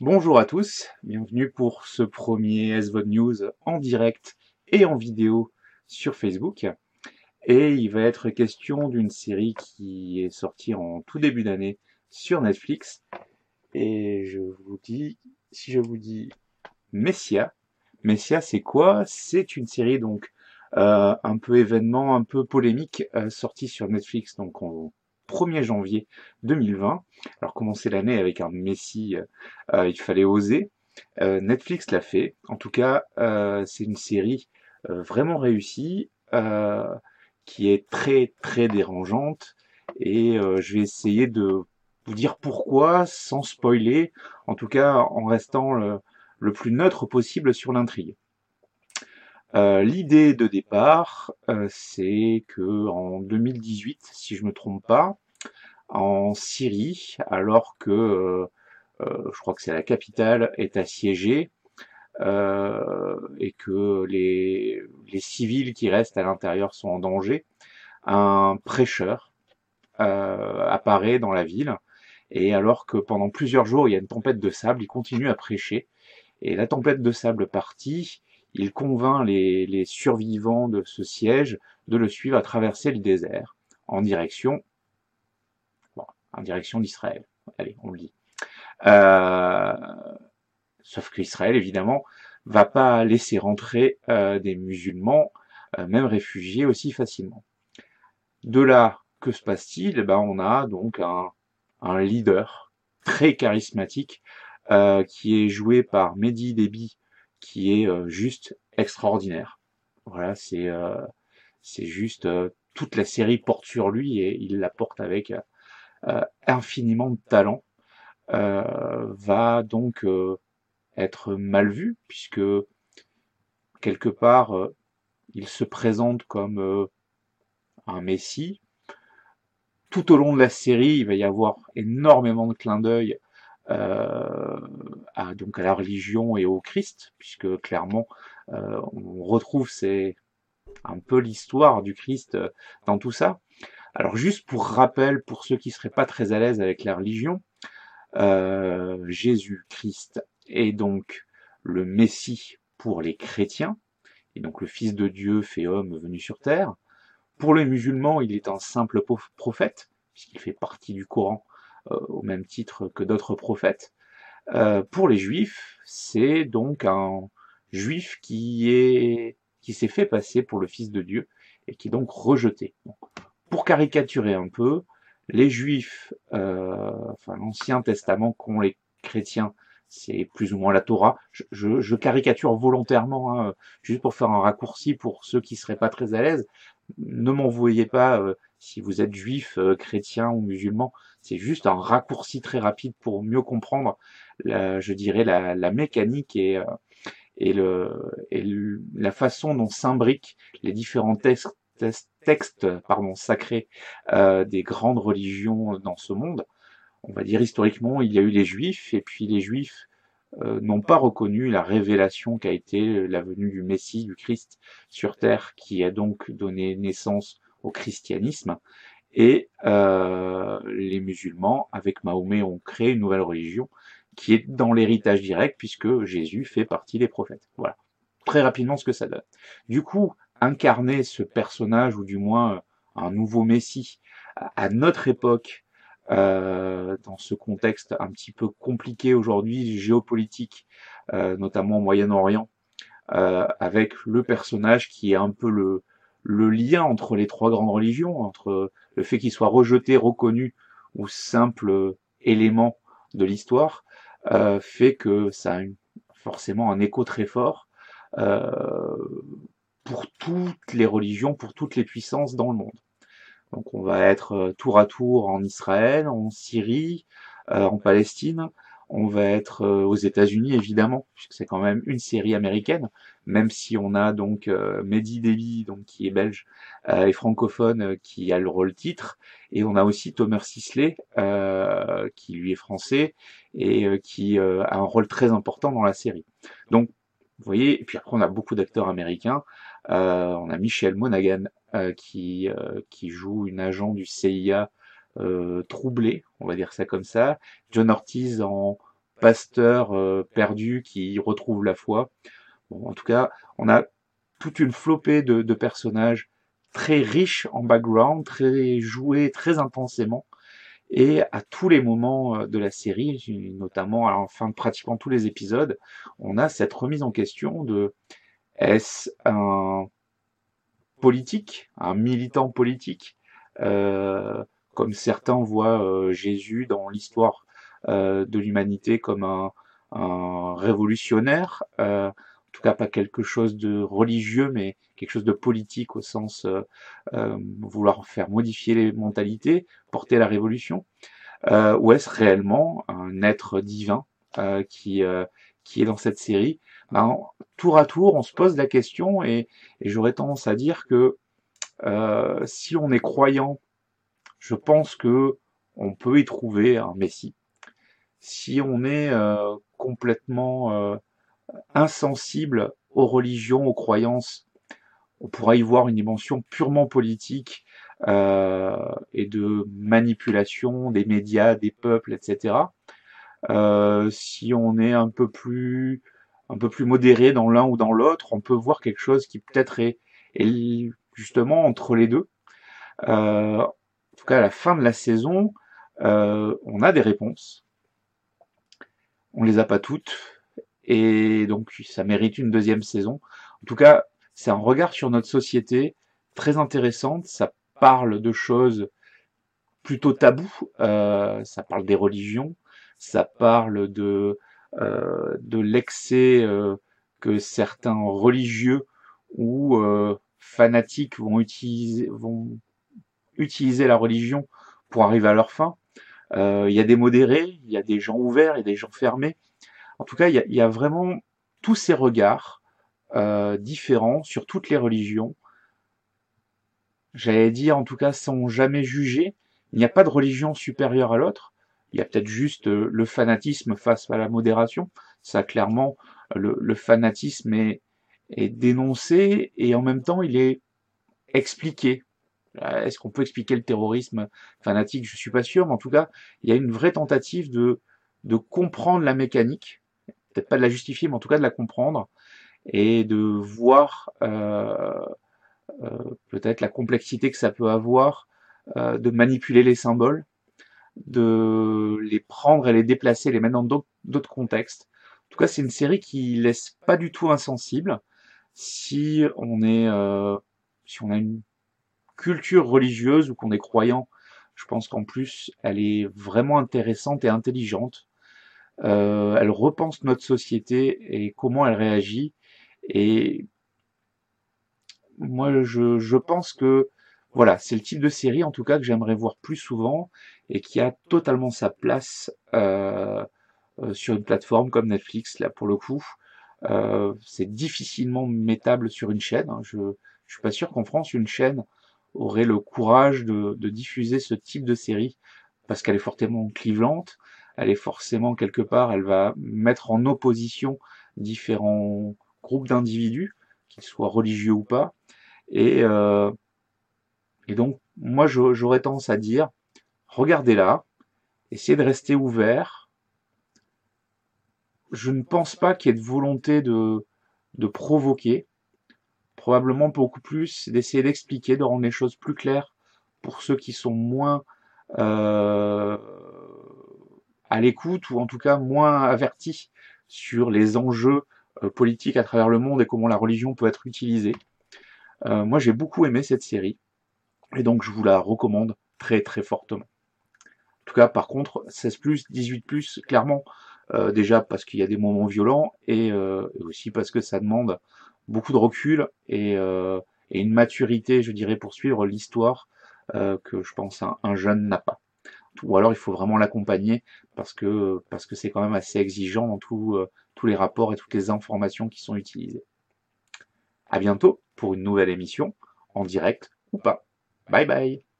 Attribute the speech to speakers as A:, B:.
A: Bonjour à tous, bienvenue pour ce premier SVOD News en direct et en vidéo sur Facebook. Et il va être question d'une série qui est sortie en tout début d'année sur Netflix. Et je vous dis, si je vous dis Messia, Messia c'est quoi? C'est une série donc euh, un peu événement, un peu polémique, euh, sortie sur Netflix donc en 1er janvier 2020. Alors commencer l'année avec un Messi, euh, il fallait oser. Euh, Netflix l'a fait. En tout cas, euh, c'est une série vraiment réussie, qui est très très dérangeante. Et je vais essayer de vous dire pourquoi sans spoiler, en tout cas en restant le plus neutre possible sur l'intrigue. Euh, L'idée de départ, euh, c'est que en 2018, si je me trompe pas, en Syrie, alors que euh, je crois que c'est la capitale est assiégée et que les, les civils qui restent à l'intérieur sont en danger, un prêcheur apparaît dans la ville et alors que pendant plusieurs jours il y a une tempête de sable, il continue à prêcher et la tempête de sable partie, il convainc les, survivants de ce siège de le suivre à traverser le désert en direction, en direction d'Israël. Allez, on le dit. Euh, sauf qu'Israël, évidemment, va pas laisser rentrer euh, des musulmans, euh, même réfugiés, aussi facilement. De là, que se passe-t-il? Eh ben, On a donc un, un leader très charismatique qui est joué par Mehdi Déby, qui est euh, juste extraordinaire. Voilà, c'est euh, c'est juste euh, toute la série porte sur lui et il la porte avec infiniment de talent. va donc être mal vu puisque quelque part il se présente comme un messie. Tout au long de la série, il va y avoir énormément de clins d'œil à, donc à la religion et au Christ, puisque clairement euh, on retrouve c'est un peu l'histoire du Christ euh, dans tout ça. Alors juste pour rappel, pour ceux qui seraient pas très à l'aise avec la religion, euh, Jésus-Christ est donc le Messie pour les chrétiens, et donc le Fils de Dieu fait homme venu sur terre. Pour les musulmans, il est un simple prophète, puisqu'il fait partie du Coran euh, au même titre que d'autres prophètes. Euh, pour les juifs, c'est donc un juif qui est qui s'est fait passer pour le fils de Dieu et qui est donc rejeté. pour caricaturer un peu, les juifs, euh, enfin l'Ancien Testament qu'ont les chrétiens, c'est plus ou moins la Torah. Je, je, caricature volontairement, hein, juste pour faire un raccourci pour ceux qui seraient pas très à l'aise. Ne m'en voyez pas euh, si vous êtes juif, euh, chrétien ou musulman. C'est juste un raccourci très rapide pour mieux comprendre, la, je dirais, la, mécanique et, euh, la façon dont s'imbriquent les différents textes, textes sacrés des grandes religions dans ce monde on va dire historiquement, il y a eu les Juifs, et puis les Juifs n'ont pas reconnu la révélation qu'a été la venue du Messie, du Christ sur terre, qui a donc donné naissance au christianisme. Et euh, les musulmans, avec Mahomet, ont créé une nouvelle religion qui est dans l'héritage direct, puisque Jésus fait partie des prophètes. Voilà. Très rapidement ce que ça donne. Du coup, incarner ce personnage, ou du moins un nouveau Messie, à notre époque, euh, dans ce contexte un petit peu compliqué aujourd'hui, géopolitique, euh, notamment au Moyen-Orient, euh, avec le personnage qui est un peu le, le lien entre les trois grandes religions, entre le fait qu'il soit rejeté, reconnu ou simple élément de l'histoire, euh, fait que ça a forcément un écho très fort euh, pour toutes les religions, pour toutes les puissances dans le monde. Donc on va être euh, tour à tour en Israël, en Syrie, euh, en Palestine. On va être euh, aux États-Unis évidemment, puisque c'est quand même une série américaine, même si on a donc Mehdi Déby, donc qui est belge et francophone, qui a le rôle titre, et on a aussi Thomas Sisley, qui lui est français et qui a un rôle très important dans la série. Donc vous voyez, et puis après on a beaucoup d'acteurs américains. on a Michel Monaghan euh, qui, euh, qui joue une agent du CIA euh, troublée, on va dire ça comme ça. John Ortiz en, pasteur perdu qui retrouve la foi. Bon, en tout cas, on a toute une flopée de, de personnages très riches en background, très joués très intensément. Et à tous les moments euh, de la série, notamment à la fin de pratiquement tous les épisodes, on a cette remise en question de est-ce un politique, un militant politique, euh, comme certains voient euh, Jésus dans l'histoire euh, de l'humanité comme un, un révolutionnaire, euh, tout cas pas quelque chose de religieux, mais quelque chose de politique au sens euh, vouloir faire modifier les mentalités, porter la révolution, ou est-ce réellement un être divin qui qui est dans cette série ben, Tour à tour, on se pose la question et, et j'aurais tendance à dire que si on est croyant, je pense que on peut y trouver un Messie. Si on est complètement insensible aux religions, aux croyances. On pourra y voir une dimension purement politique euh, et de manipulation des médias, des peuples, etc. Euh, si on est un peu plus un peu plus modéré dans l'un ou dans l'autre, on peut voir quelque chose qui peut-être est, justement entre les deux. Euh, en tout cas, à la fin de la saison, euh, on a des réponses. On les a pas toutes, et donc ça mérite une deuxième saison. En tout cas, c'est un regard sur notre société très intéressante. Ça parle de choses plutôt tabous. Euh, ça parle des religions. Ça parle de de l'excès euh, que certains religieux ou euh, fanatiques vont utiliser vont utiliser la religion pour arriver à leur fin. Euh, il y a des modérés, il y a des gens ouverts, il y a des gens fermés. En tout cas, il y a, vraiment tous ces regards euh, différents sur toutes les religions. J'allais dire, en tout cas, sans jamais juger, il n'y a pas de religion supérieure à l'autre. Il y a peut-être juste euh, le fanatisme face à la modération. Ça, clairement, le, le fanatisme est, est dénoncé et en même temps, il est expliqué. Euh, est-ce qu'on peut expliquer le terrorisme fanatique? Je suis pas sûr, mais en tout cas, il y a une vraie tentative de, de comprendre la mécanique peut-être pas de la justifier, mais en tout cas de la comprendre et de voir euh, euh, peut-être la complexité que ça peut avoir euh, de manipuler les symboles, de les prendre et les déplacer, les mettre dans d'autres contextes. En tout cas, c'est une série qui laisse pas du tout insensible si on est euh, si on a une culture religieuse ou qu'on est croyant. Je pense qu'en plus, elle est vraiment intéressante et intelligente euh, elle repense notre société et comment elle réagit. Et moi, je, je pense que voilà, c'est le type de série en tout cas que j'aimerais voir plus souvent et qui a totalement sa place euh, euh, sur une plateforme comme Netflix. Là, pour le coup, euh, c'est difficilement mettable sur une chaîne. Hein. Je, je suis pas sûr qu'en France une chaîne aurait le courage de, de diffuser ce type de série parce qu'elle est fortement clivante, elle est forcément quelque part, elle va mettre en opposition différents groupes d'individus, qu'ils soient religieux ou pas. Et, euh, et donc, moi, j'aurais tendance à dire, regardez-la, essayez de rester ouvert. Je ne pense pas qu'il y ait de volonté de, de provoquer. Probablement beaucoup plus d'essayer d'expliquer, de rendre les choses plus claires pour ceux qui sont moins euh, à l'écoute ou en tout cas moins averti sur les enjeux euh, politiques à travers le monde et comment la religion peut être utilisée. Euh, moi j'ai beaucoup aimé cette série et donc je vous la recommande très très fortement. Cas par contre 16 18 clairement euh, déjà parce qu'il y a des moments violents et, euh, aussi parce que ça demande beaucoup de recul et, euh, et une maturité je dirais pour suivre l'histoire que je pense un, un jeune n'a pas ou alors il faut vraiment l'accompagner parce que parce que c'est quand même assez exigeant dans tout, euh, tous les rapports et toutes les informations qui sont utilisées. À bientôt pour une nouvelle émission, en direct ou pas. Bye bye